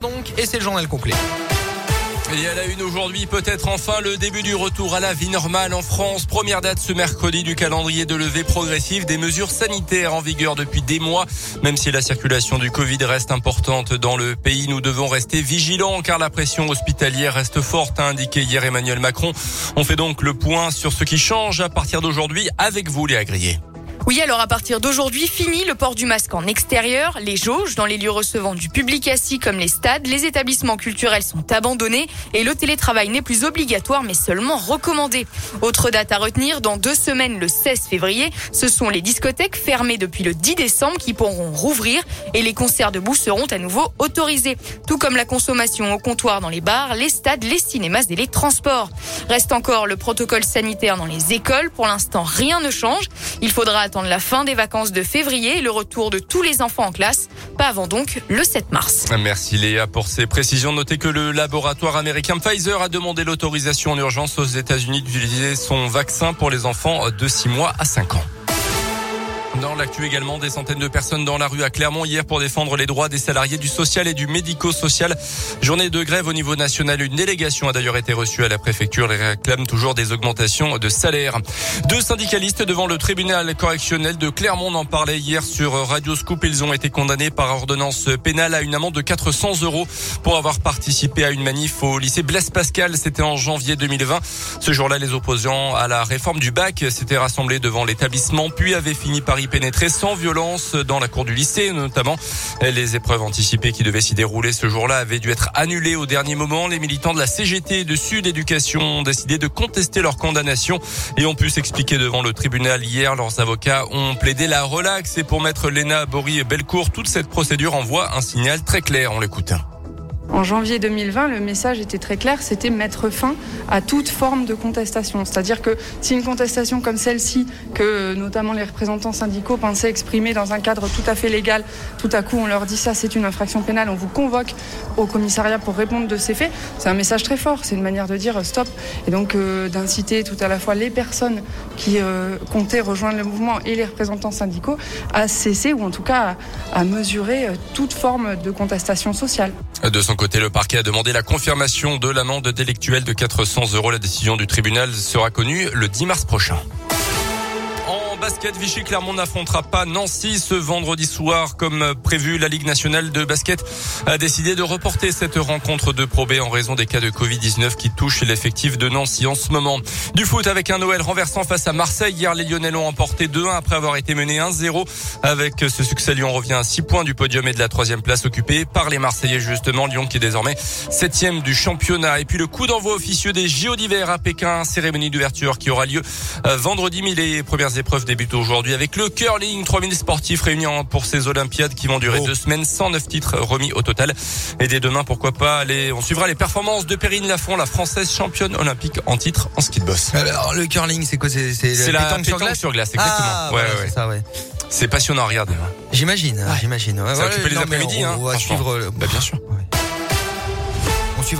Donc, et c'est le journal complet. Et à la une aujourd'hui, peut-être enfin le début du retour à la vie normale en France. Première date ce mercredi du calendrier de levée progressive des mesures sanitaires en vigueur depuis des mois. Même si la circulation du Covid reste importante dans le pays, nous devons rester vigilants car la pression hospitalière reste forte, a indiqué hier Emmanuel Macron. On fait donc le point sur ce qui change à partir d'aujourd'hui avec vous, les agriers. Oui, alors à partir d'aujourd'hui, fini le port du masque en extérieur. Les jauges dans les lieux recevant du public assis comme les stades, les établissements culturels sont abandonnés et le télétravail n'est plus obligatoire mais seulement recommandé. Autre date à retenir, dans deux semaines, le 16 février, ce sont les discothèques fermées depuis le 10 décembre qui pourront rouvrir et les concerts debout seront à nouveau autorisés. Tout comme la consommation au comptoir dans les bars, les stades, les cinémas et les transports. Reste encore le protocole sanitaire dans les écoles. Pour l'instant, rien ne change. Il faudra attendre la fin des vacances de février et le retour de tous les enfants en classe. Pas avant donc le 7 mars. Merci Léa pour ces précisions. Notez que le laboratoire américain Pfizer a demandé l'autorisation en urgence aux États-Unis d'utiliser son vaccin pour les enfants de 6 mois à 5 ans. Dans l'actu également, des centaines de personnes dans la rue à Clermont hier pour défendre les droits des salariés du social et du médico-social. Journée de grève au niveau national. Une délégation a d'ailleurs été reçue à la préfecture. et réclame toujours des augmentations de salaire. Deux syndicalistes devant le tribunal correctionnel de Clermont en parlaient hier sur Radio Scoop. Ils ont été condamnés par ordonnance pénale à une amende de 400 euros pour avoir participé à une manif au lycée Blaise Pascal. C'était en janvier 2020. Ce jour-là, les opposants à la réforme du bac s'étaient rassemblés devant l'établissement puis avaient fini par y pénétrer sans violence dans la cour du lycée, notamment les épreuves anticipées qui devaient s'y dérouler ce jour-là avaient dû être annulées au dernier moment. Les militants de la CGT et de Sud Éducation ont décidé de contester leur condamnation et ont pu s'expliquer devant le tribunal hier. Leurs avocats ont plaidé la relaxe et pour mettre Léna Bory et Belcourt, toute cette procédure envoie un signal très clair. On l'écoute. En janvier 2020, le message était très clair, c'était mettre fin à toute forme de contestation. C'est-à-dire que si une contestation comme celle-ci, que notamment les représentants syndicaux pensaient exprimer dans un cadre tout à fait légal, tout à coup on leur dit ça c'est une infraction pénale, on vous convoque au commissariat pour répondre de ces faits, c'est un message très fort, c'est une manière de dire stop et donc euh, d'inciter tout à la fois les personnes qui euh, comptaient rejoindre le mouvement et les représentants syndicaux à cesser ou en tout cas à, mesurer euh, toute forme de contestation sociale. Côté, le parquet a demandé la confirmation de l'amende délictuelle de 400 euros. La décision du tribunal sera connue le 10 mars prochain basket, Vichy Clermont n'affrontera pas Nancy ce vendredi soir comme prévu. La Ligue nationale de basket a décidé de reporter cette rencontre de Pro B en raison des cas de Covid-19 qui touchent l'effectif de Nancy en ce moment. Du foot avec un Noël renversant face à Marseille. Hier, les Lyonnais l'ont emporté 2-1 après avoir été menés 1-0. Avec ce succès, Lyon revient à 6 points du podium et de la troisième place occupée par les Marseillais justement. Lyon qui est désormais septième du championnat. Et puis le coup d'envoi officieux des JO d'hiver à Pékin, cérémonie d'ouverture qui aura lieu euh, vendredi. Mais les premières épreuves débute aujourd'hui avec le curling. 3000 sportifs réunis pour ces Olympiades qui vont durer oh. deux semaines. 109 titres remis au total. Et dès demain, pourquoi pas, aller, on suivra les performances de Perrine Lafont, la française championne olympique en titre en ski de boss. Alors, le curling, c'est quoi C'est, c'est, la pétanque, sur glace, sur glace exactement. Ah, ouais, ouais. C'est ça, ouais. C'est passionnant à regarder. J'imagine, j'imagine. ça occupe les après-midi, hein. On va suivre. Bah, bien sûr.